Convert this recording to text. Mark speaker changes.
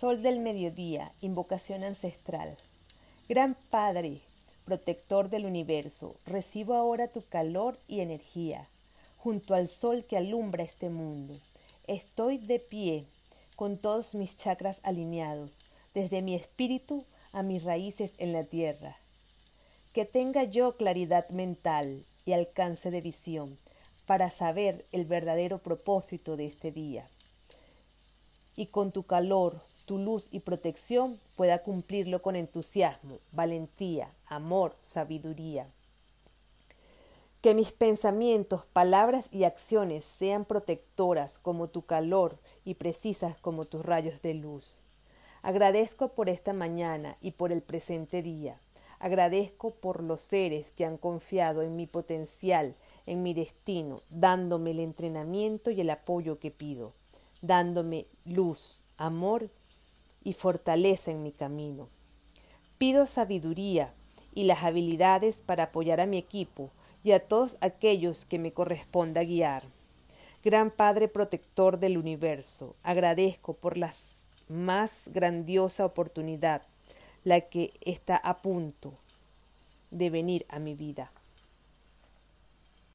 Speaker 1: Sol del mediodía, invocación ancestral. Gran Padre, protector del universo, recibo ahora tu calor y energía, junto al sol que alumbra este mundo. Estoy de pie, con todos mis chakras alineados, desde mi espíritu a mis raíces en la tierra. Que tenga yo claridad mental y alcance de visión para saber el verdadero propósito de este día. Y con tu calor, tu luz y protección pueda cumplirlo con entusiasmo, valentía, amor, sabiduría. Que mis pensamientos, palabras y acciones sean protectoras como tu calor y precisas como tus rayos de luz. Agradezco por esta mañana y por el presente día. Agradezco por los seres que han confiado en mi potencial, en mi destino, dándome el entrenamiento y el apoyo que pido, dándome luz, amor y fortaleza en mi camino. Pido sabiduría y las habilidades para apoyar a mi equipo y a todos aquellos que me corresponda guiar. Gran Padre protector del universo, agradezco por la más grandiosa oportunidad, la que está a punto de venir a mi vida.